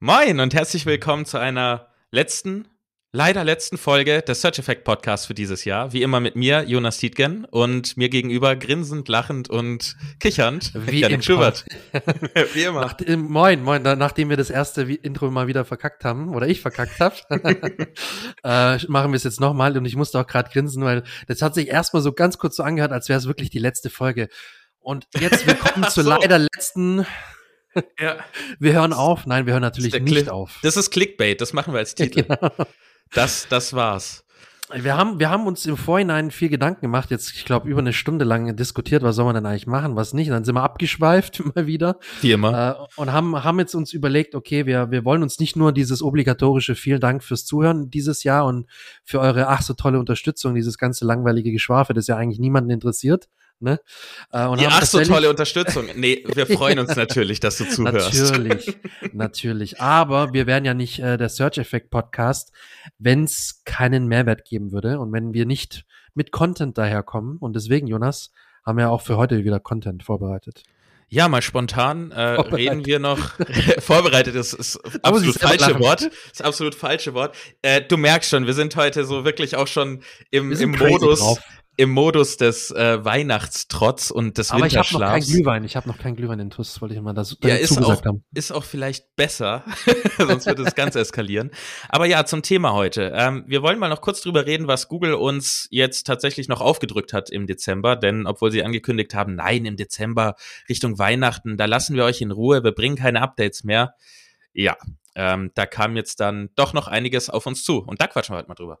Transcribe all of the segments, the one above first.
Moin und herzlich willkommen zu einer letzten, leider letzten Folge des Search Effect Podcasts für dieses Jahr. Wie immer mit mir, Jonas Tietgen, und mir gegenüber grinsend, lachend und kichernd, Wie Janik. Schubert. Wie immer. Nach, äh, moin, moin, nachdem wir das erste Intro mal wieder verkackt haben, oder ich verkackt habe, äh, machen wir es jetzt nochmal und ich musste auch gerade grinsen, weil das hat sich erstmal so ganz kurz so angehört, als wäre es wirklich die letzte Folge. Und jetzt willkommen zur So. leider letzten, Ja. wir hören auf, nein, wir hören natürlich nicht auf. Das ist Clickbait, das machen wir als Titel. Genau. Das, das war's. Wir haben, wir haben uns im Vorhinein viel Gedanken gemacht, jetzt, ich glaube, über eine Stunde lang diskutiert, was soll man denn eigentlich machen, was nicht. Dann sind wir abgeschweift mal wieder. Wie immer. Äh, und haben, haben jetzt uns überlegt, okay, wir, wir wollen uns nicht nur dieses obligatorische vielen Dank fürs Zuhören dieses Jahr und für eure ach so tolle Unterstützung, dieses ganze langweilige Geschwafel, das ja eigentlich niemanden interessiert. Ne? Äh, und haben ach so tolle Unterstützung. Nee, wir freuen uns natürlich, dass du zuhörst. Natürlich, natürlich. Aber wir wären ja nicht äh, der Search Effect Podcast, wenn es keinen Mehrwert geben würde und wenn wir nicht mit Content daherkommen. Und deswegen, Jonas, haben wir auch für heute wieder Content vorbereitet. Ja, mal spontan äh, reden wir noch. vorbereitet ist, ist absolut falsche. Wort. Das absolut falsche Wort. Äh, du merkst schon, wir sind heute so wirklich auch schon im, im Modus, drauf. Im Modus des äh, Weihnachtstrotz und des Aber ich habe noch keinen Winterschlafs. Glühwein. Ich habe noch keinen Glühwein in Tuss, wollte ich mal dazu Ja, dazu ist auch, haben. ist auch vielleicht besser, sonst wird es ganz eskalieren. Aber ja, zum Thema heute. Ähm, wir wollen mal noch kurz drüber reden, was Google uns jetzt tatsächlich noch aufgedrückt hat im Dezember. Denn obwohl sie angekündigt haben, nein, im Dezember Richtung Weihnachten, da lassen wir euch in Ruhe, wir bringen keine Updates mehr. Ja, ähm, da kam jetzt dann doch noch einiges auf uns zu. Und da quatschen wir heute mal drüber.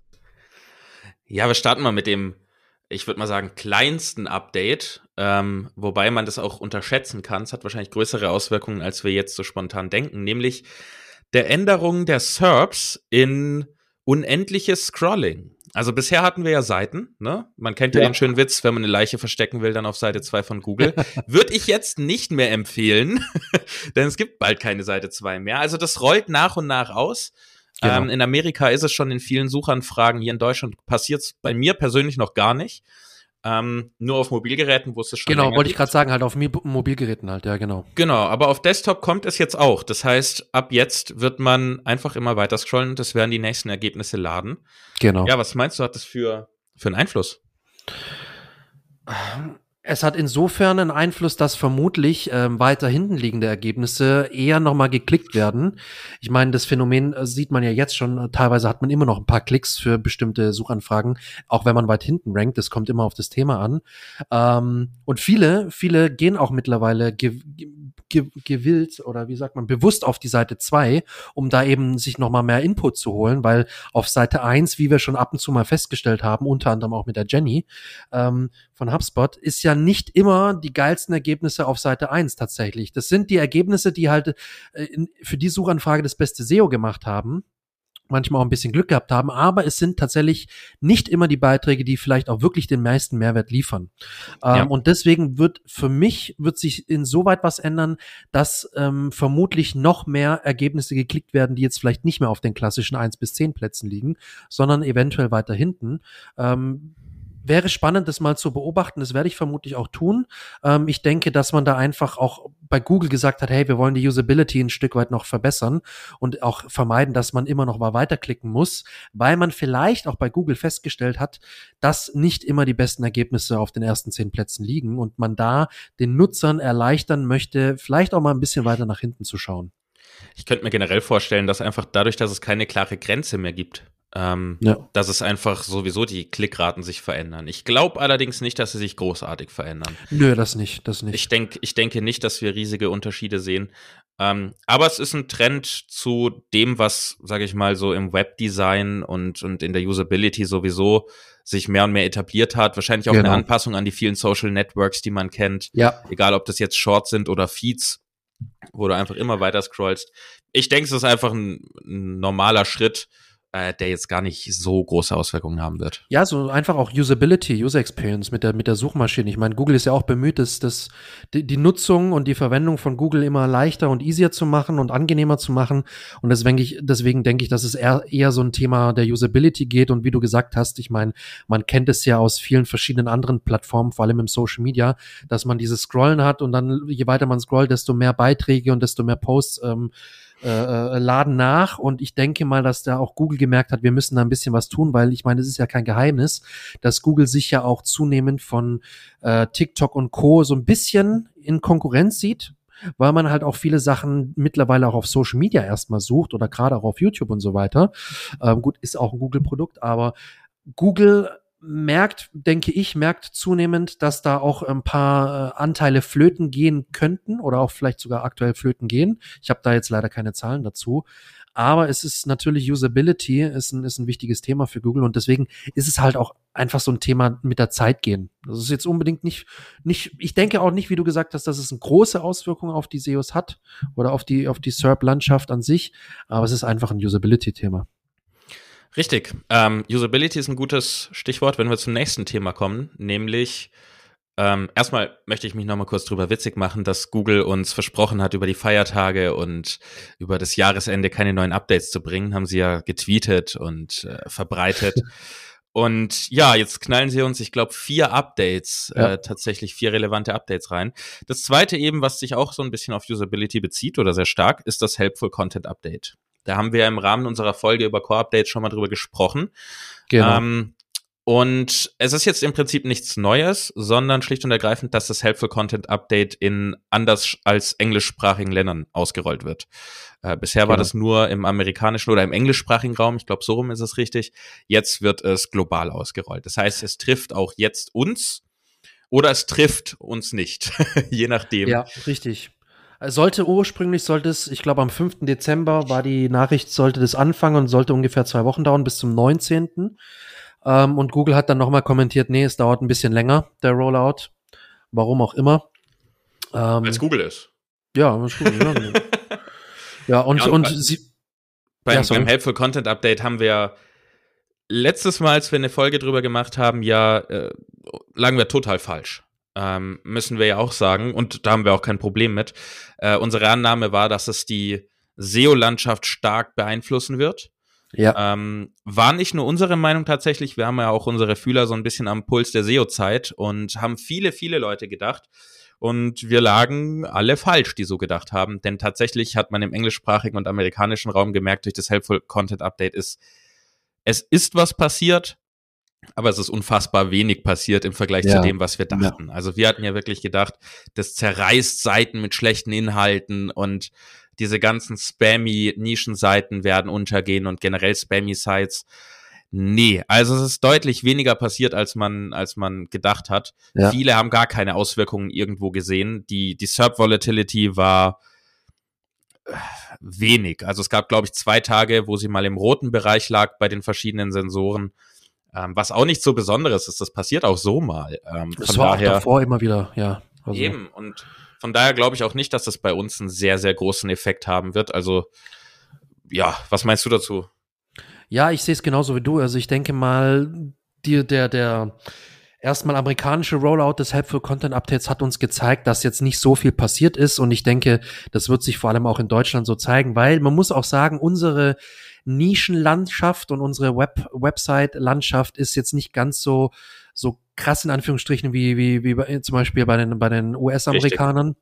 Ja, wir starten mal mit dem, ich würde mal sagen, kleinsten Update, ähm, wobei man das auch unterschätzen kann. Es hat wahrscheinlich größere Auswirkungen, als wir jetzt so spontan denken, nämlich der Änderung der SERPs in unendliches Scrolling. Also bisher hatten wir ja Seiten, ne? Man kennt ja, Ja. den schönen Witz, wenn man eine Leiche verstecken will, dann auf Seite 2 von Google. Würde ich jetzt nicht mehr empfehlen, denn es gibt bald keine Seite 2 mehr. Also das rollt nach und nach aus. Genau. Ähm, in Amerika ist es schon in vielen Suchanfragen. Hier in Deutschland passiert es bei mir persönlich noch gar nicht. Ähm, nur auf Mobilgeräten, wo es schon Genau, wollte ich gerade sagen, halt auf Mobilgeräten halt, ja, genau. Genau, aber auf Desktop kommt es jetzt auch. Das heißt, ab jetzt wird man einfach immer weiter scrollen und es werden die nächsten Ergebnisse laden. Genau. Ja, was meinst du, hat das für, für einen Einfluss? Es hat insofern einen Einfluss, dass vermutlich ähm, weiter hinten liegende Ergebnisse eher nochmal geklickt werden. Ich meine, das Phänomen äh, sieht man ja jetzt schon. Äh, Teilweise hat man immer noch ein paar Klicks für bestimmte Suchanfragen, auch wenn man weit hinten rankt. Das kommt immer auf das Thema an. Ähm, und viele, viele gehen auch mittlerweile ge ge gewillt oder wie sagt man, bewusst auf die Seite 2, um da eben sich nochmal mehr Input zu holen, weil auf Seite 1, wie wir schon ab und zu mal festgestellt haben, unter anderem auch mit der Jenny, ähm, von HubSpot ist ja nicht immer die geilsten Ergebnisse auf Seite 1 tatsächlich. Das sind die Ergebnisse, die halt äh, für die Suchanfrage das beste SEO gemacht haben. Manchmal auch ein bisschen Glück gehabt haben, aber es sind tatsächlich nicht immer die Beiträge, die vielleicht auch wirklich den meisten Mehrwert liefern. Ähm, Ja. Und deswegen wird für mich wird sich insoweit was ändern, dass ähm, vermutlich noch mehr Ergebnisse geklickt werden, die jetzt vielleicht nicht mehr auf den klassischen 1 bis 10 Plätzen liegen, sondern eventuell weiter hinten. Ähm, wäre spannend, das mal zu beobachten. Das werde ich vermutlich auch tun. Ähm, ich denke, dass man da einfach auch bei Google gesagt hat, hey, wir wollen die Usability ein Stück weit noch verbessern und auch vermeiden, dass man immer noch mal weiterklicken muss, weil man vielleicht auch bei Google festgestellt hat, dass nicht immer die besten Ergebnisse auf den ersten zehn Plätzen liegen und man da den Nutzern erleichtern möchte, vielleicht auch mal ein bisschen weiter nach hinten zu schauen. Ich könnte mir generell vorstellen, dass einfach dadurch, dass es keine klare Grenze mehr gibt, ähm, ja. dass es einfach sowieso die Klickraten sich verändern. Ich glaube allerdings nicht, dass sie sich großartig verändern. Nö, das nicht, das nicht. Ich, denk, ich denke nicht, dass wir riesige Unterschiede sehen. Ähm, aber es ist ein Trend zu dem, was, sage ich mal, so im Webdesign und, und in der Usability sowieso sich mehr und mehr etabliert hat. Wahrscheinlich auch genau. eine Anpassung an die vielen Social Networks, die man kennt. Ja. Egal, ob das jetzt Shorts sind oder Feeds, wo du einfach immer weiter scrollst. Ich denke, es ist einfach ein, ein normaler Schritt, äh, der jetzt gar nicht so große Auswirkungen haben wird. Ja, so einfach auch Usability, User Experience mit der, mit der Suchmaschine. Ich meine, Google ist ja auch bemüht, das, das, die, die Nutzung und die Verwendung von Google immer leichter und easier zu machen und angenehmer zu machen. Und deswegen, ich, deswegen denke ich, dass es eher, eher so ein Thema der Usability geht. Und wie du gesagt hast, ich meine, man kennt es ja aus vielen verschiedenen anderen Plattformen, vor allem im Social Media, dass man dieses Scrollen hat und dann, je weiter man scrollt, desto mehr Beiträge und desto mehr Posts ähm, äh, äh, laden nach und ich denke mal, dass da auch Google gemerkt hat, wir müssen da ein bisschen was tun, weil ich meine, es ist ja kein Geheimnis, dass Google sich ja auch zunehmend von äh, TikTok und Co. so ein bisschen in Konkurrenz sieht, weil man halt auch viele Sachen mittlerweile auch auf Social Media erstmal sucht oder gerade auch auf YouTube und so weiter. Ähm, gut, ist auch ein Google-Produkt, aber Google merkt, denke ich, merkt zunehmend, dass da auch ein paar äh, Anteile flöten gehen könnten oder auch vielleicht sogar aktuell flöten gehen. Ich habe da jetzt leider keine Zahlen dazu. Aber es ist natürlich Usability, ist ein, ist ein wichtiges Thema für Google und deswegen ist es halt auch einfach so ein Thema mit der Zeit gehen. Das ist jetzt unbedingt nicht, nicht, ich denke auch nicht, wie du gesagt hast, dass es eine große Auswirkung auf die SEOs hat oder auf die, auf die SERP-Landschaft an sich, aber es ist einfach ein Usability-Thema. Richtig. Ähm, Usability ist ein gutes Stichwort, wenn wir zum nächsten Thema kommen, nämlich ähm, erstmal möchte ich mich noch mal kurz drüber witzig machen, dass Google uns versprochen hat, über die Feiertage und über das Jahresende keine neuen Updates zu bringen. Haben sie ja getweetet und äh, verbreitet. Und ja, jetzt knallen sie uns, ich glaube, vier Updates, ja. äh, tatsächlich vier relevante Updates rein. Das zweite eben, was sich auch so ein bisschen auf Usability bezieht oder sehr stark, ist das Helpful Content Update. Da haben wir im Rahmen unserer Folge über Core Updates schon mal drüber gesprochen. Genau. Ähm, und es ist jetzt im Prinzip nichts Neues, sondern schlicht und ergreifend, dass das Helpful Content Update in anders als englischsprachigen Ländern ausgerollt wird. Äh, bisher genau. war das nur im amerikanischen oder im englischsprachigen Raum. Ich glaube, so rum ist es richtig. Jetzt wird es global ausgerollt. Das heißt, es trifft auch jetzt uns oder es trifft uns nicht, je nachdem. Ja, richtig. Sollte ursprünglich, sollte es, ich glaube am 5. Dezember war die Nachricht, sollte das anfangen und sollte ungefähr zwei Wochen dauern, bis zum 19. Ähm, und Google hat dann nochmal kommentiert, nee, es dauert ein bisschen länger, der Rollout. Warum auch immer. Ähm, Weil es Google ist. Ja, es Google ist. ja, und, ja, und, und sie, beim, ja, beim Helpful Content Update haben wir letztes Mal, als wir eine Folge drüber gemacht haben, ja, äh, lagen wir total falsch ähm, müssen wir ja auch sagen, und da haben wir auch kein Problem mit. Äh, unsere Annahme war, dass es die SEO-Landschaft stark beeinflussen wird. Ja. Ähm, war nicht nur unsere Meinung tatsächlich, wir haben ja auch unsere Fühler so ein bisschen am Puls der SEO-Zeit und haben viele, viele Leute gedacht. Und wir lagen alle falsch, die so gedacht haben. Denn tatsächlich hat man im englischsprachigen und amerikanischen Raum gemerkt, durch das Helpful Content Update ist, es ist was passiert, aber es ist unfassbar wenig passiert im Vergleich ja. zu dem, was wir dachten. Ja. Also wir hatten ja wirklich gedacht, das zerreißt Seiten mit schlechten Inhalten und diese ganzen spammy Nischenseiten werden untergehen und generell spammy Sites. Nee, also es ist deutlich weniger passiert, als man, als man gedacht hat. Ja. Viele haben gar keine Auswirkungen irgendwo gesehen. Die, die SERP Volatility war äh, wenig. Also es gab, glaube ich, zwei Tage, wo sie mal im roten Bereich lag bei den verschiedenen Sensoren. Ähm, was auch nicht so Besonderes ist, das passiert auch so mal. Ähm, das war daher, auch davor immer wieder, ja. Also. Eben, und von daher glaube ich auch nicht, dass das bei uns einen sehr, sehr großen Effekt haben wird. Also, ja, was meinst du dazu? Ja, ich sehe es genauso wie du. Also ich denke mal, die, der, der erstmal amerikanische Rollout des Helpful Content Updates hat uns gezeigt, dass jetzt nicht so viel passiert ist. Und ich denke, das wird sich vor allem auch in Deutschland so zeigen, weil man muss auch sagen, unsere Nischenlandschaft und unsere Web Website-Landschaft ist jetzt nicht ganz so so krass in Anführungsstrichen wie wie wie bei, zum Beispiel bei den bei den US-Amerikanern.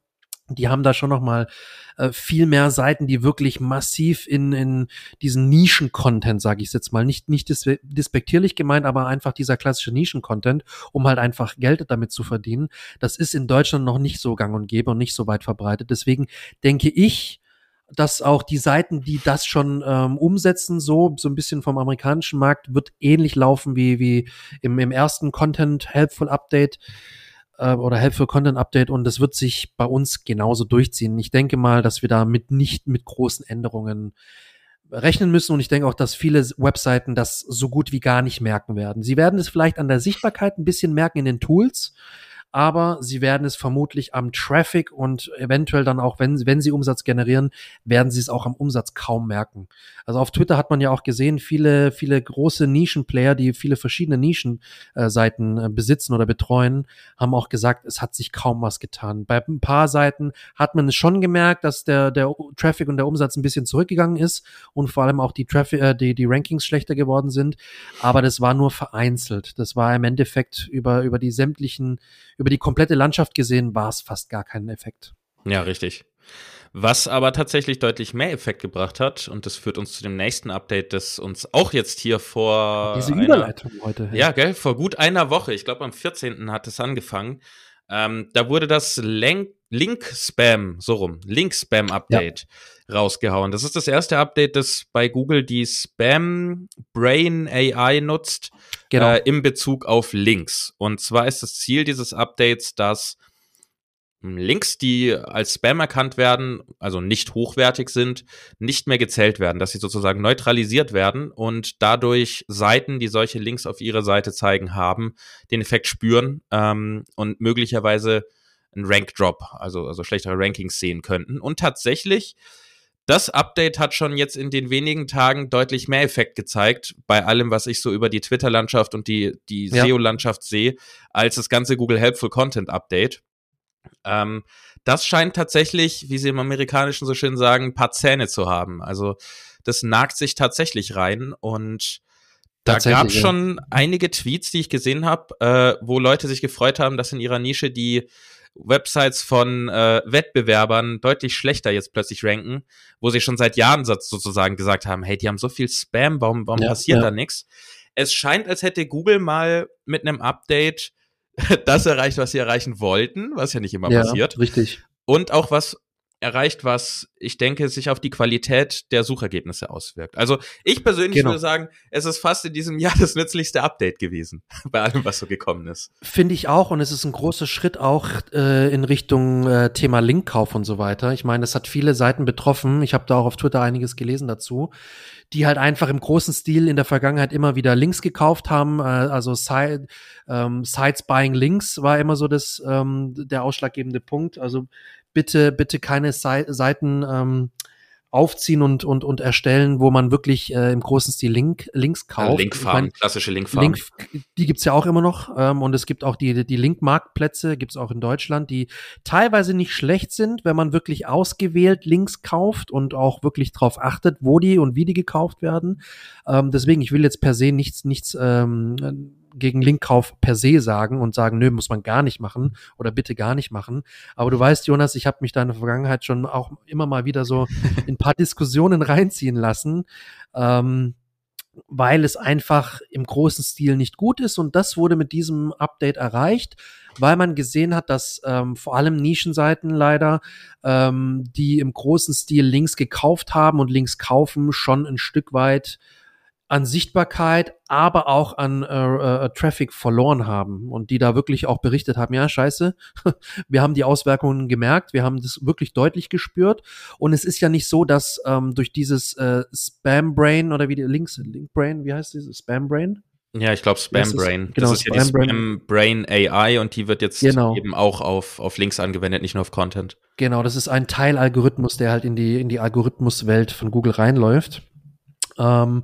Die haben da schon noch mal äh, viel mehr Seiten, die wirklich massiv in, in diesen Nischen-Content, sage ich jetzt mal, nicht nicht dis dispektierlich gemeint, aber einfach dieser klassische Nischen-Content, um halt einfach Geld damit zu verdienen. Das ist in Deutschland noch nicht so gang und gäbe und nicht so weit verbreitet. Deswegen denke ich, dass auch die Seiten, die das schon ähm, umsetzen, so so ein bisschen vom amerikanischen Markt, wird ähnlich laufen wie wie im, im ersten Content Helpful Update äh, oder Helpful Content Update und das wird sich bei uns genauso durchziehen. Ich denke mal, dass wir damit nicht mit großen Änderungen rechnen müssen und ich denke auch, dass viele Webseiten das so gut wie gar nicht merken werden. Sie werden es vielleicht an der Sichtbarkeit ein bisschen merken in den Tools, aber sie werden es vermutlich am Traffic und eventuell dann auch, wenn, wenn sie Umsatz generieren, werden sie es auch am Umsatz kaum merken. Also auf Twitter hat man ja auch gesehen, viele, viele große Nischenplayer, die viele verschiedene Nischenseiten äh, besitzen oder betreuen, haben auch gesagt, es hat sich kaum was getan. Bei ein paar Seiten hat man es schon gemerkt, dass der, der Traffic und der Umsatz ein bisschen zurückgegangen ist und vor allem auch die Traffic, äh, die, die Rankings schlechter geworden sind. Aber das war nur vereinzelt. Das war im Endeffekt über, über die sämtlichen über die komplette Landschaft gesehen war es fast gar keinen Effekt. Ja, richtig. Was aber tatsächlich deutlich mehr Effekt gebracht hat, und das führt uns zu dem nächsten Update, das uns auch jetzt hier vor. Diese einer, Überleitung heute. Ja, gell, vor gut einer Woche, ich glaube am 14. hat es angefangen. Ähm, da wurde das Link-Spam, so rum, Link-Spam-Update ja. rausgehauen. Das ist das erste Update, das bei Google die Spam-Brain AI nutzt genau. äh, im Bezug auf Links. Und zwar ist das Ziel dieses Updates, dass Links, die als Spam erkannt werden, also nicht hochwertig sind, nicht mehr gezählt werden, dass sie sozusagen neutralisiert werden und dadurch Seiten, die solche Links auf ihre Seite zeigen, haben, den Effekt spüren ähm, und möglicherweise einen Rank Drop, also, also schlechtere Rankings sehen könnten. Und tatsächlich das Update hat schon jetzt in den wenigen Tagen deutlich mehr Effekt gezeigt, bei allem, was ich so über die Twitter-Landschaft und die, die ja. SEO-Landschaft sehe, als das ganze Google Helpful Content Update. Ähm, das scheint tatsächlich, wie sie im Amerikanischen so schön sagen, ein paar Zähne zu haben. Also das nagt sich tatsächlich rein und da gab es schon ja. einige Tweets, die ich gesehen habe, äh, wo Leute sich gefreut haben, dass in ihrer Nische die Websites von äh, Wettbewerbern deutlich schlechter jetzt plötzlich ranken, wo sie schon seit Jahren sozusagen gesagt haben, hey, die haben so viel Spam, warum, warum ja, passiert ja. da nichts? Es scheint, als hätte Google mal mit einem Update das erreicht, was sie erreichen wollten, was ja nicht immer ja, passiert. Richtig. Und auch was erreicht, was ich denke, sich auf die Qualität der Suchergebnisse auswirkt. Also ich persönlich genau. würde sagen, es ist fast in diesem Jahr das nützlichste Update gewesen, bei allem, was so gekommen ist. Finde ich auch und es ist ein großer Schritt auch äh, in Richtung äh, Thema Linkkauf und so weiter. Ich meine, es hat viele Seiten betroffen. Ich habe da auch auf Twitter einiges gelesen dazu die halt einfach im großen Stil in der Vergangenheit immer wieder Links gekauft haben. Äh, also Side, ähm, Sites buying Links war immer so das ähm, der ausschlaggebende Punkt. Also bitte, bitte keine Seiten ähm, aufziehen und, und, und erstellen, wo man wirklich äh, im großen Stil Link, Links kauft. Ja, Linkfarben, meine, klassische Linkfarben. Link, die gibt's ja auch immer noch. Ähm, und es gibt auch die, die Link-Marktplätze, gibt's auch in Deutschland, die teilweise nicht schlecht sind, wenn man wirklich ausgewählt Links kauft und auch wirklich drauf achtet, wo die und wie die gekauft werden. Ähm, deswegen, ich will jetzt per se nichts, nichts ähm, gegen Linkkauf per se sagen und sagen, nö, muss man gar nicht machen oder bitte gar nicht machen. Aber du weißt, Jonas, ich habe mich da in der Vergangenheit schon auch immer mal wieder so in ein paar Diskussionen reinziehen lassen. Ähm, weil es einfach im großen Stil nicht gut ist. Und das wurde mit diesem Update erreicht, weil man gesehen hat, dass ähm, vor allem Nischenseiten leider, ähm, die im großen Stil Links gekauft haben und Links kaufen, schon ein Stück weit an Sichtbarkeit, aber auch an äh, äh, Traffic verloren haben und die da wirklich auch berichtet haben, ja, scheiße, wir haben die Auswirkungen gemerkt, wir haben das wirklich deutlich gespürt und es ist ja nicht so, dass ähm, durch dieses äh, Spam Brain oder wie die Links, Link Brain, wie heißt dieses Spam Brain? Ja, ich glaube Spam Brain. Genau, das ist Spam ja die Spam Brain AI und die wird jetzt genau. eben auch auf, auf Links angewendet, nicht nur auf Content. Genau, das ist ein Teilalgorithmus, der halt in die, in die Algorithmuswelt von Google reinläuft. Ähm,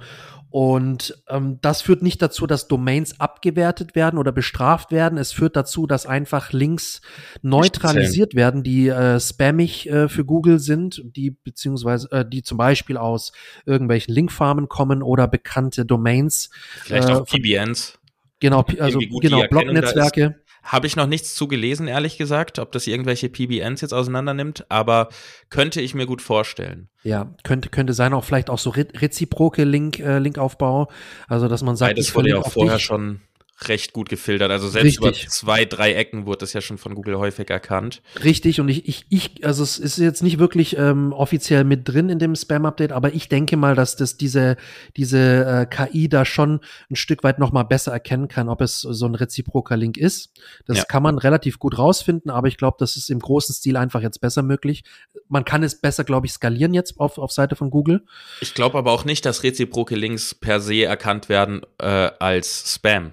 und ähm, das führt nicht dazu, dass Domains abgewertet werden oder bestraft werden. Es führt dazu, dass einfach Links neutralisiert werden, die äh, spammig äh, für Google sind, die beziehungsweise äh, die zum Beispiel aus irgendwelchen Linkfarmen kommen oder bekannte Domains. Vielleicht auch äh, PBNs. Genau, also genau Blognetzwerke. Habe ich noch nichts zu gelesen, ehrlich gesagt, ob das irgendwelche PBNs jetzt auseinander nimmt, aber könnte ich mir gut vorstellen. Ja, könnte, könnte sein, auch vielleicht auch so re reziproke Link, äh, Linkaufbau. Also, dass man sagt, das wurde ja auch vorher dich. schon recht gut gefiltert. Also selbst Richtig. über zwei, drei Ecken wurde das ja schon von Google häufig erkannt. Richtig, und ich, ich, ich, also es ist jetzt nicht wirklich ähm, offiziell mit drin in dem Spam-Update, aber ich denke mal, dass das diese, diese äh, KI da schon ein Stück weit noch mal besser erkennen kann, ob es so ein reziproker Link ist. Das Ja. kann man relativ gut rausfinden, aber ich glaube, das ist im großen Stil einfach jetzt besser möglich. Man kann es besser, glaube ich, skalieren jetzt auf, auf Seite von Google. Ich glaube aber auch nicht, dass reziproke Links per se erkannt werden äh, als Spam.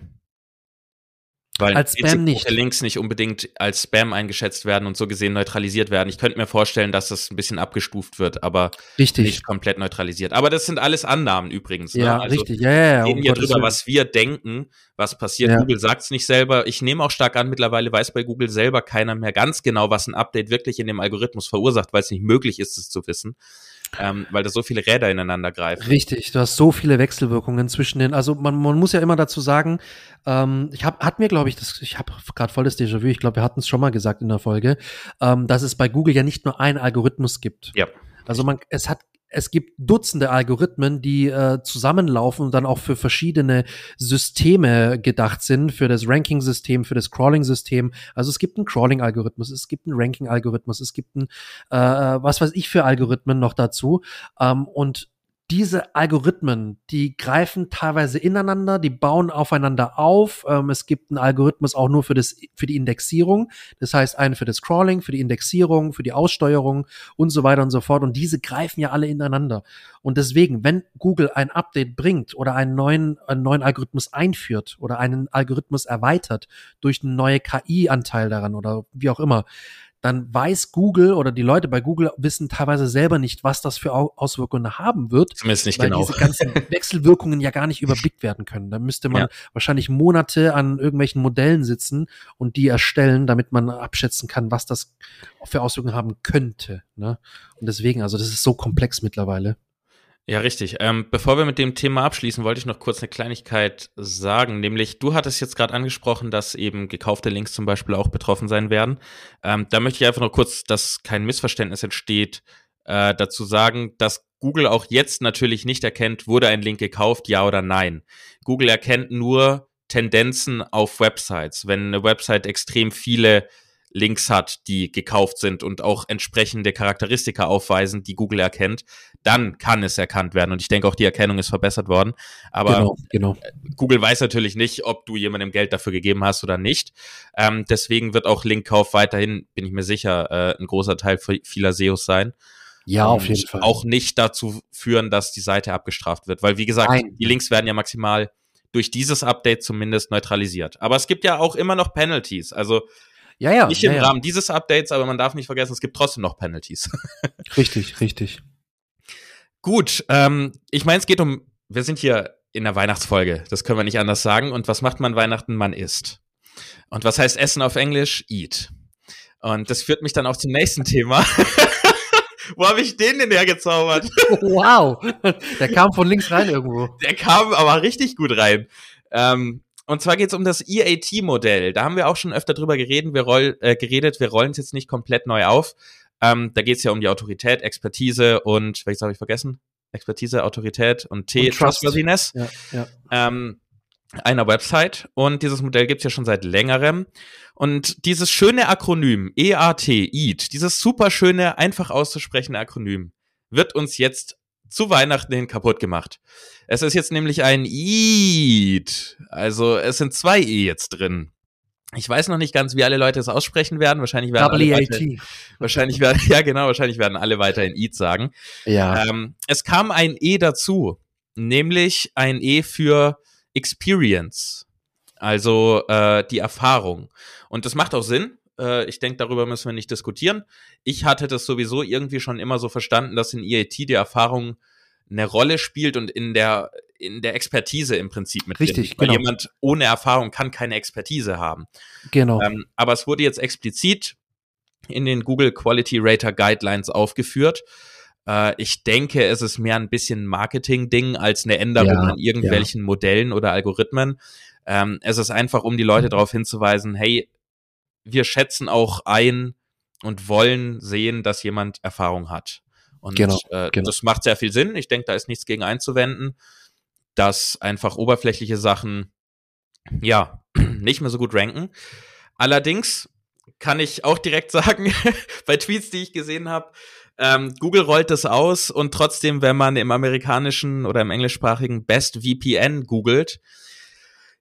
Weil Als Spam nicht. Links nicht unbedingt als Spam eingeschätzt werden und so gesehen neutralisiert werden. Ich könnte mir vorstellen, dass das ein bisschen abgestuft wird, aber Richtig. nicht komplett neutralisiert. Aber das sind alles Annahmen übrigens. ja, ne? Also, richtig. Ja, ja, ja. Wir reden um hier Gottes drüber, Willen. was wir denken, was passiert. Ja. Google sagt es nicht selber. Ich nehme auch stark an, mittlerweile weiß bei Google selber keiner mehr ganz genau, was ein Update wirklich in dem Algorithmus verursacht, weil es nicht möglich ist, es zu wissen. Ähm, weil da so viele Räder ineinander greifen. Richtig, du hast so viele Wechselwirkungen zwischen den, also man, man muss ja immer dazu sagen, ähm, ich habe, hat mir glaube ich, das, ich habe gerade voll das Déjà-vu, ich glaube, wir hatten es schon mal gesagt in der Folge, ähm, dass es bei Google ja nicht nur einen Algorithmus gibt. Ja. Also man, es hat, es gibt Dutzende Algorithmen, die äh, zusammenlaufen und dann auch für verschiedene Systeme gedacht sind, für das Ranking-System, für das Crawling-System. Also es gibt einen Crawling-Algorithmus, es gibt einen Ranking-Algorithmus, es gibt einen, äh, was weiß ich für Algorithmen noch dazu. Ähm, und diese Algorithmen, die greifen teilweise ineinander, die bauen aufeinander auf. Ähm, es gibt einen Algorithmus auch nur für, das, für die Indexierung. Das heißt, einen für das Crawling, für die Indexierung, für die Aussteuerung und so weiter und so fort. Und diese greifen ja alle ineinander. Und deswegen, wenn Google ein Update bringt oder einen neuen, einen neuen Algorithmus einführt oder einen Algorithmus erweitert durch einen neuen KI-Anteil daran oder wie auch immer, dann weiß Google oder die Leute bei Google wissen teilweise selber nicht, was das für Au- Auswirkungen haben wird, Zumindest nicht weil genau. diese ganzen Wechselwirkungen ja gar nicht überblickt werden können. Da müsste man Ja. wahrscheinlich Monate an irgendwelchen Modellen sitzen und die erstellen, damit man abschätzen kann, was das für Auswirkungen haben könnte. Ne? Und deswegen, also das ist so komplex mittlerweile. Ja, richtig. Ähm, bevor wir mit dem Thema abschließen, wollte ich noch kurz eine Kleinigkeit sagen, nämlich du hattest jetzt gerade angesprochen, dass eben gekaufte Links zum Beispiel auch betroffen sein werden. Ähm, da möchte ich einfach noch kurz, dass kein Missverständnis entsteht, äh, dazu sagen, dass Google auch jetzt natürlich nicht erkennt, wurde ein Link gekauft, ja oder nein. Google erkennt nur Tendenzen auf Websites. Wenn eine Website extrem viele Links hat, die gekauft sind und auch entsprechende Charakteristika aufweisen, die Google erkennt, dann kann es erkannt werden. Und ich denke auch, die Erkennung ist verbessert worden. Aber genau, genau. Google weiß natürlich nicht, ob du jemandem Geld dafür gegeben hast oder nicht. Ähm, deswegen wird auch Linkkauf weiterhin, bin ich mir sicher, äh, ein großer Teil vieler SEOs sein. Ja, auf jeden Fall. Auch nicht dazu führen, dass die Seite abgestraft wird. Weil, wie gesagt, Nein. die Links werden ja maximal durch dieses Update zumindest neutralisiert. Aber es gibt ja auch immer noch Penalties. Also ja, ja, nicht ja, im ja. Rahmen dieses Updates, aber man darf nicht vergessen, es gibt trotzdem noch Penalties. Richtig, richtig. Gut, ähm, ich meine, es geht um, wir sind hier in der Weihnachtsfolge, das können wir nicht anders sagen. Und was macht man Weihnachten? Man isst. Und was heißt Essen auf Englisch? Eat. Und das führt mich dann auch zum nächsten Thema. Wo habe ich den denn hergezaubert? Wow, der kam von links rein irgendwo. Der kam aber richtig gut rein. Ähm, und zwar geht es um das EAT-Modell. Da haben wir auch schon öfter drüber geredet. Wir, roll, äh, geredet. wir rollen es jetzt nicht komplett neu auf. Ähm, da geht es ja um die Autorität, Expertise und, welches habe ich vergessen? Expertise, Autorität und T, Und Trust. Trustworthiness Ja, ja. ähm, einer Website. Und dieses Modell gibt's ja schon seit längerem. Und dieses schöne Akronym, EAT, EAT, dieses super schöne, einfach auszusprechende Akronym, wird uns jetzt zu Weihnachten hin kaputt gemacht. Es ist jetzt nämlich ein EAT. Also es sind zwei E jetzt drin. Ich weiß noch nicht ganz, wie alle Leute es aussprechen werden. Wahrscheinlich werden alle weiter, WAT. wahrscheinlich werden, ja genau, wahrscheinlich werden alle weiterhin EAT sagen. Ja. Ähm, es kam ein E dazu, nämlich ein E für Experience, also äh, die Erfahrung. Und das macht auch Sinn. Äh, ich denke, darüber müssen wir nicht diskutieren. Ich hatte das sowieso irgendwie schon immer so verstanden, dass in EAT die Erfahrung eine Rolle spielt und in der in der Expertise im Prinzip mit Richtig, drin. Weil genau. jemand ohne Erfahrung kann keine Expertise haben. Genau. Ähm, aber es wurde jetzt explizit in den Google Quality Rater Guidelines aufgeführt. Äh, ich denke, es ist mehr ein bisschen Marketing-Ding als eine Änderung Ja, an irgendwelchen Modellen oder Algorithmen. Ähm, es ist einfach, um die Leute darauf hinzuweisen, hey, wir schätzen auch ein und wollen sehen, dass jemand Erfahrung hat. Und Genau, äh, genau. das macht sehr viel Sinn. Ich denke, da ist nichts gegen einzuwenden, dass einfach oberflächliche Sachen ja, nicht mehr so gut ranken. Allerdings kann ich auch direkt sagen, bei Tweets, die ich gesehen habe, ähm, Google rollt das aus und trotzdem, wenn man im amerikanischen oder im englischsprachigen Best VPN googelt,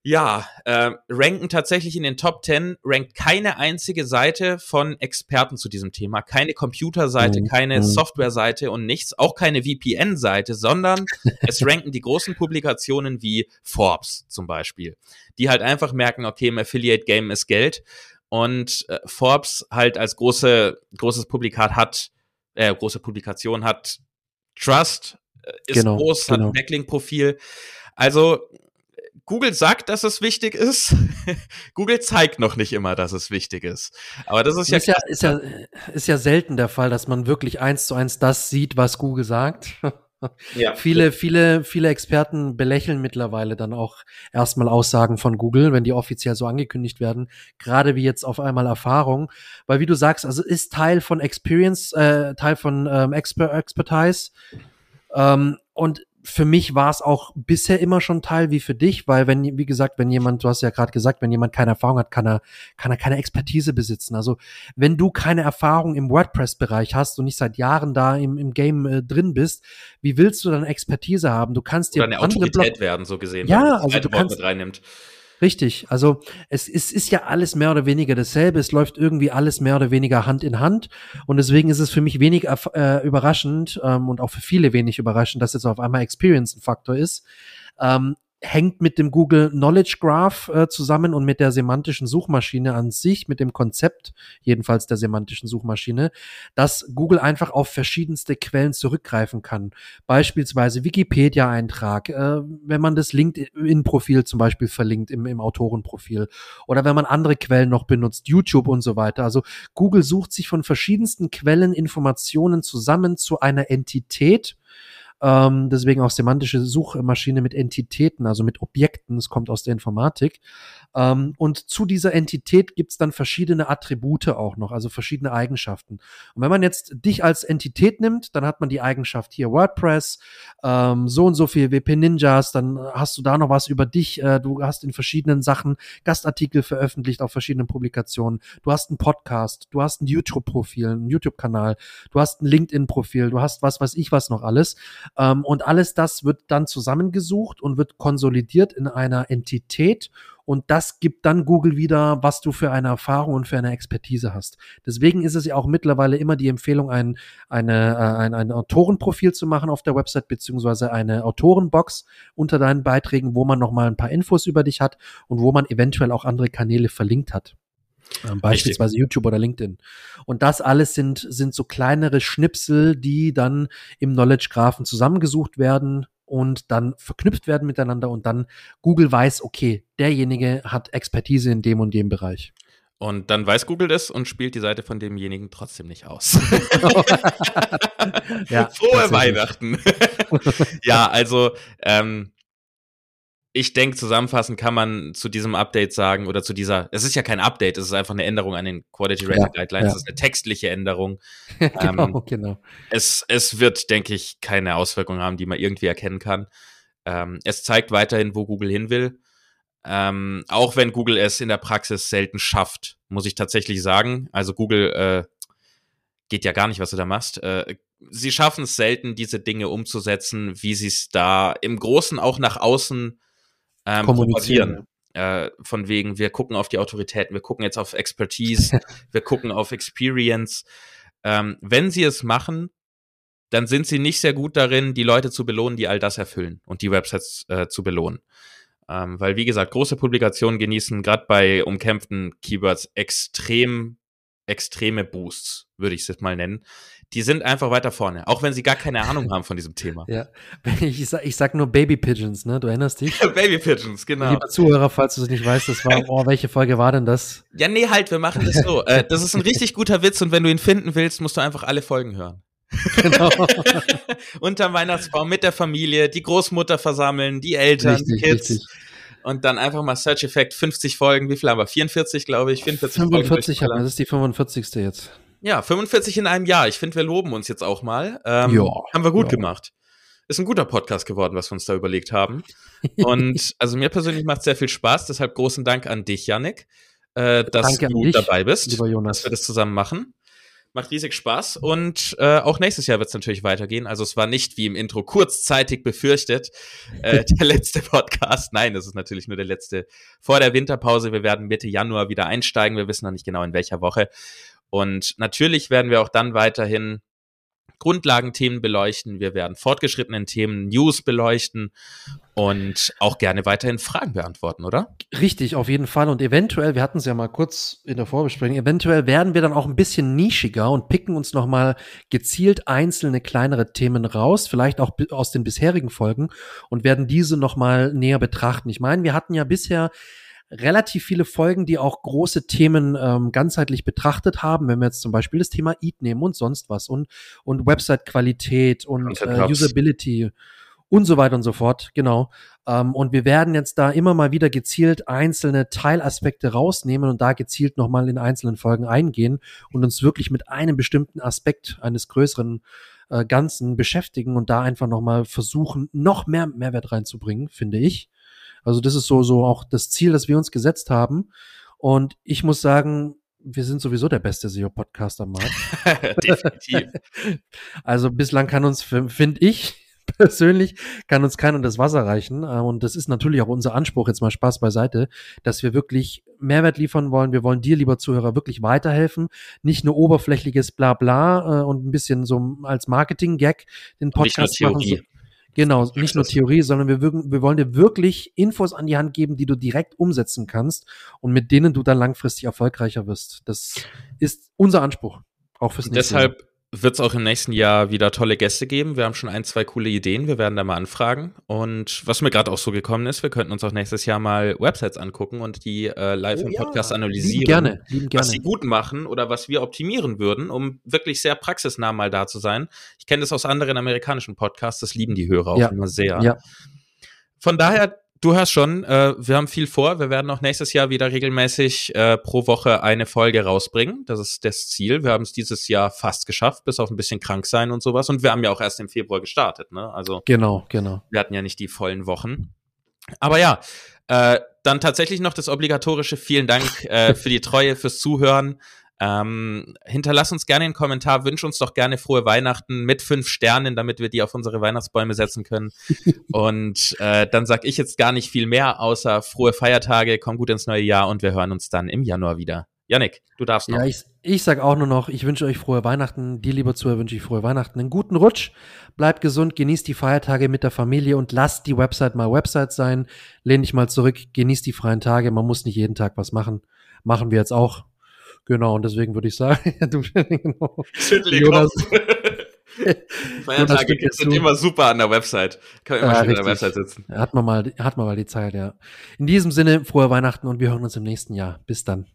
ja, äh, ranken tatsächlich in den Top 10, rankt keine einzige Seite von Experten zu diesem Thema. Keine Computerseite, mhm. keine mhm. Softwareseite und nichts, auch keine VPN-Seite, sondern es ranken die großen Publikationen wie Forbes zum Beispiel, die halt einfach merken, okay, im Affiliate-Game ist Geld und äh, Forbes halt als große, großes Publikat hat, äh, große Publikation hat Trust, äh, ist genau, groß, genau. hat ein Backlink-Profil. Also Google sagt, dass es wichtig ist. Google zeigt noch nicht immer, dass es wichtig ist. Aber das ist ja, ist ja, ist ja, ist ja selten der Fall, dass man wirklich eins zu eins das sieht, was Google sagt. Ja. viele, viele, viele Experten belächeln mittlerweile dann auch erstmal Aussagen von Google, wenn die offiziell so angekündigt werden. Gerade wie jetzt auf einmal Erfahrung. Weil wie du sagst, also ist Teil von Experience, äh, Teil von ähm, Exper Expertise. Ähm, und für mich war es auch bisher immer schon Teil wie für dich, weil wenn, wie gesagt, wenn jemand, du hast ja gerade gesagt, wenn jemand keine Erfahrung hat, kann er, kann er keine Expertise besitzen. Also wenn du keine Erfahrung im WordPress-Bereich hast und nicht seit Jahren da im, im Game äh, drin bist, wie willst du dann Expertise haben? Du kannst dir Oder eine Autorität werden, so gesehen. Ja, also du kannst, reinnimmt. Richtig. Also es, es ist ja alles mehr oder weniger dasselbe. Es läuft irgendwie alles mehr oder weniger Hand in Hand. Und deswegen ist es für mich wenig äh, überraschend ähm, und auch für viele wenig überraschend, dass jetzt auf einmal Experience ein Faktor ist. Ähm, hängt mit dem Google Knowledge Graph äh, zusammen und mit der semantischen Suchmaschine an sich, mit dem Konzept jedenfalls der semantischen Suchmaschine, dass Google einfach auf verschiedenste Quellen zurückgreifen kann. Beispielsweise Wikipedia-Eintrag, äh, wenn man das LinkedIn-Profil zum Beispiel verlinkt im, im Autorenprofil oder wenn man andere Quellen noch benutzt, YouTube und so weiter. Also Google sucht sich von verschiedensten Quellen Informationen zusammen zu einer Entität, ähm, deswegen auch semantische Suchmaschine mit Entitäten, also mit Objekten. Es kommt aus der Informatik. Ähm, und zu dieser Entität gibt's dann verschiedene Attribute auch noch, also verschiedene Eigenschaften. Und wenn man jetzt dich als Entität nimmt, dann hat man die Eigenschaft hier WordPress, ähm, so und so viel WP Ninjas, dann hast du da noch was über dich. Äh, du hast in verschiedenen Sachen Gastartikel veröffentlicht auf verschiedenen Publikationen. Du hast einen Podcast, du hast ein YouTube-Profil, einen YouTube-Kanal, du hast ein LinkedIn-Profil, du hast was weiß ich was noch alles. Ähm, und alles das wird dann zusammengesucht und wird konsolidiert in einer Entität und das gibt dann Google wieder, was du für eine Erfahrung und für eine Expertise hast. Deswegen ist es ja auch mittlerweile immer die Empfehlung, ein, eine, äh, ein, ein Autorenprofil zu machen auf der Website, beziehungsweise eine Autorenbox unter deinen Beiträgen, wo man nochmal ein paar Infos über dich hat und wo man eventuell auch andere Kanäle verlinkt hat. Ähm, beispielsweise Richtig. YouTube oder LinkedIn. Und das alles sind, sind so kleinere Schnipsel, die dann im Knowledge Graphen zusammengesucht werden und dann verknüpft werden miteinander und dann Google weiß, okay, derjenige hat Expertise in dem und dem Bereich. Und dann weiß Google das und spielt die Seite von demjenigen trotzdem nicht aus. ja, Frohe Weihnachten. ja, also ähm, ich denke, zusammenfassend kann man zu diesem Update sagen oder zu dieser, es ist ja kein Update, es ist einfach eine Änderung an den Quality Rating ja, Guidelines, ja. es ist eine textliche Änderung. genau, ähm, genau. Es, es wird, denke ich, keine Auswirkungen haben, die man irgendwie erkennen kann. Ähm, es zeigt weiterhin, wo Google hin will. Ähm, auch wenn Google es in der Praxis selten schafft, muss ich tatsächlich sagen. Also Google äh, geht ja gar nicht, was du da machst. Äh, sie schaffen es selten, diese Dinge umzusetzen, wie sie es da im Großen auch nach außen ähm, kommunizieren. Äh, von wegen, wir gucken auf die Autoritäten, wir gucken jetzt auf Expertise, wir gucken auf Experience. Ähm, wenn sie es machen, dann sind sie nicht sehr gut darin, die Leute zu belohnen, die all das erfüllen und die Websites äh, zu belohnen. Ähm, weil, wie gesagt, große Publikationen genießen gerade bei umkämpften Keywords extrem, extreme Boosts, würde ich es jetzt mal nennen die sind einfach weiter vorne, auch wenn sie gar keine Ahnung haben von diesem Thema. Ja, ich sag, ich sag nur Baby Pigeons, ne? Du erinnerst dich? Baby Pigeons, genau. Lieber Zuhörer, falls du es nicht weißt, das war, oh, welche Folge war denn das? Ja, nee, halt, wir machen das so. äh, das ist ein richtig guter Witz und wenn du ihn finden willst, musst du einfach alle Folgen hören. Genau. Unterm Weihnachtsbaum mit der Familie, die Großmutter versammeln, die Eltern, richtig, die Kids. Richtig. Und dann einfach mal Search Effect 50 Folgen, wie viel haben wir? 44, glaube ich. 44 45 haben wir, das ist die 45. jetzt. Ja, 45 in einem Jahr. Ich finde, wir loben uns jetzt auch mal. Ähm, ja. Haben wir gut ja. gemacht. ist ein guter Podcast geworden, was wir uns da überlegt haben. Und also mir persönlich macht es sehr viel Spaß, deshalb großen Dank an dich, Yannick, äh, dass Danke du dabei bist, lieber Jonas. dass wir das zusammen machen. Macht riesig Spaß und äh, auch nächstes Jahr wird es natürlich weitergehen. Also es war nicht wie im Intro kurzzeitig befürchtet äh, der letzte Podcast. Nein, das ist natürlich nur der letzte vor der Winterpause. Wir werden Mitte Januar wieder einsteigen. Wir wissen noch nicht genau in welcher Woche. Und natürlich werden wir auch dann weiterhin Grundlagenthemen beleuchten. Wir werden fortgeschrittenen Themen News beleuchten und auch gerne weiterhin Fragen beantworten, oder? Richtig, auf jeden Fall. Und eventuell, wir hatten es ja mal kurz in der Vorbesprechung, eventuell werden wir dann auch ein bisschen nischiger und picken uns noch mal gezielt einzelne kleinere Themen raus, vielleicht auch aus den bisherigen Folgen und werden diese noch mal näher betrachten. Ich meine, wir hatten ja bisher relativ viele Folgen, die auch große Themen ähm, ganzheitlich betrachtet haben. Wenn wir jetzt zum Beispiel das Thema Eat nehmen und sonst was und, und Website-Qualität und äh. Usability und so weiter und so fort, genau. Ähm, und wir werden jetzt da immer mal wieder gezielt einzelne Teilaspekte rausnehmen und da gezielt nochmal in einzelnen Folgen eingehen und uns wirklich mit einem bestimmten Aspekt eines größeren äh, Ganzen beschäftigen und da einfach nochmal versuchen, noch mehr Mehrwert reinzubringen, finde ich. Also das ist so, so auch das Ziel, das wir uns gesetzt haben. Und ich muss sagen, wir sind sowieso der beste SEO-Podcast am Markt. Definitiv. Also bislang kann uns, finde ich persönlich, kann uns keiner das Wasser reichen. Äh, Und das ist natürlich auch unser Anspruch, jetzt mal Spaß beiseite, dass wir wirklich Mehrwert liefern wollen. Wir wollen dir, lieber Zuhörer, wirklich weiterhelfen. Nicht nur oberflächliches Blabla äh, und ein bisschen so als Marketing-Gag den Podcast machen. Genau, nicht nur. Theorie, sondern wir, wir wollen dir wirklich Infos an die Hand geben, die du direkt umsetzen kannst und mit denen du dann langfristig erfolgreicher wirst. Das ist unser Anspruch, auch fürs nächste Jahr. Wird es auch im nächsten Jahr wieder tolle Gäste geben. Wir haben schon ein, zwei coole Ideen. Wir werden da mal anfragen. Und was mir gerade auch so gekommen ist, wir könnten uns auch nächstes Jahr mal Websites angucken und die äh, live Oh im ja, Podcast lieben analysieren. gerne, lieben Was gerne. sie gut machen oder was wir optimieren würden, um wirklich sehr praxisnah mal da zu sein. Ich kenne das aus anderen amerikanischen Podcasts, das lieben die Hörer auch Ja. immer sehr. Ja. Von daher, du hörst schon, äh, wir haben viel vor. Wir werden auch nächstes Jahr wieder regelmäßig äh, pro Woche eine Folge rausbringen. Das ist das Ziel. Wir haben es dieses Jahr fast geschafft, bis auf ein bisschen krank sein und sowas. Und wir haben ja auch erst im Februar gestartet. Ne? Also Genau, genau. wir hatten ja nicht die vollen Wochen. Aber ja, äh, dann tatsächlich noch das obligatorische Vielen Dank äh, für die Treue, fürs Zuhören. Ähm, hinterlass uns gerne einen Kommentar, wünsch uns doch gerne frohe Weihnachten mit fünf Sternen, damit wir die auf unsere Weihnachtsbäume setzen können. und äh, dann sag ich jetzt gar nicht viel mehr, außer frohe Feiertage, komm gut ins neue Jahr und wir hören uns dann im Januar wieder. Yannick, du darfst noch. Ja, ich, ich sag auch nur noch, ich wünsche euch frohe Weihnachten. Dir, lieber Zuhörer, wünsche ich frohe Weihnachten. Einen guten Rutsch. Bleibt gesund, genießt die Feiertage mit der Familie und lasst die Website mal Website sein. Lehn dich mal zurück, genießt die freien Tage. Man muss nicht jeden Tag was machen. Machen wir jetzt auch. Genau, und deswegen würde ich sagen, du, genau. Schüttel Jonas-. Jonas Feiertage jetzt sind immer super an der Website. Kann man immer Ja, schön an der. Website sitzen. Hat man mal, hat man mal die Zeit, ja. In diesem Sinne, frohe Weihnachten und wir hören uns im nächsten Jahr. Bis dann.